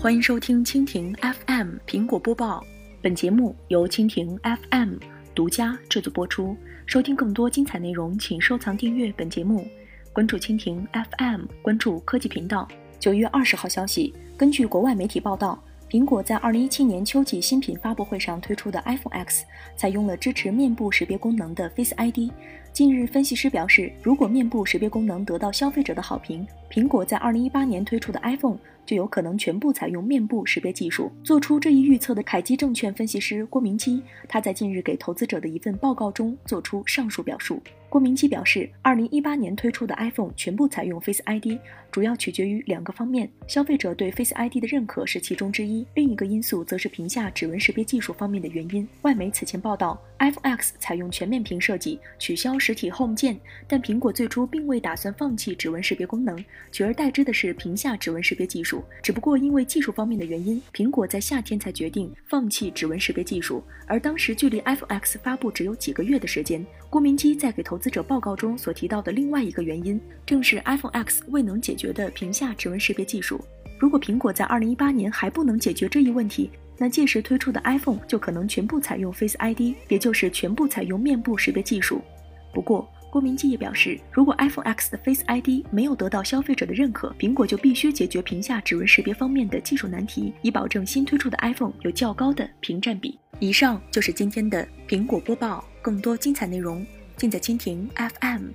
欢迎收听蜻蜓 FM 苹果播报，本节目由蜻蜓 FM 独家制作播出。收听更多精彩内容，请收藏订阅本节目，关注蜻蜓 FM，关注科技频道。九月二十号消息，根据国外媒体报道。苹果在二零一七年秋季新品发布会上推出的 iPhone X 采用了支持面部识别功能的 Face ID。近日，分析师表示，如果面部识别功能得到消费者的好评，苹果在二零一八年推出的 iPhone 就有可能全部采用面部识别技术。做出这一预测的凯基证券分析师郭明基，他在近日给投资者的一份报告中做出上述表述。郭明基表示，二零一八年推出的 iPhone 全部采用 Face ID，主要取决于两个方面：消费者对 Face ID 的认可是其中之一，另一个因素则是屏下指纹识别技术方面的原因。外媒此前报道，iPhone X 采用全面屏设计，取消实体 Home 键，但苹果最初并未打算放弃指纹识别功能，取而代之的是屏下指纹识别技术。只不过因为技术方面的原因，苹果在夏天才决定放弃指纹识别技术，而当时距离 iPhone X 发布只有几个月的时间。郭明基在给投资者报告中所提到的另外一个原因，正是 iPhone X 未能解决的屏下指纹识别技术。如果苹果在2018年还不能解决这一问题，那届时推出的 iPhone 就可能全部采用 Face ID，也就是全部采用面部识别技术。不过，郭明基也表示，如果 iPhone X 的 Face ID 没有得到消费者的认可，苹果就必须解决屏下指纹识别方面的技术难题，以保证新推出的 iPhone 有较高的屏占比。以上就是今天的苹果播报。更多精彩内容尽在蜻蜓 FM。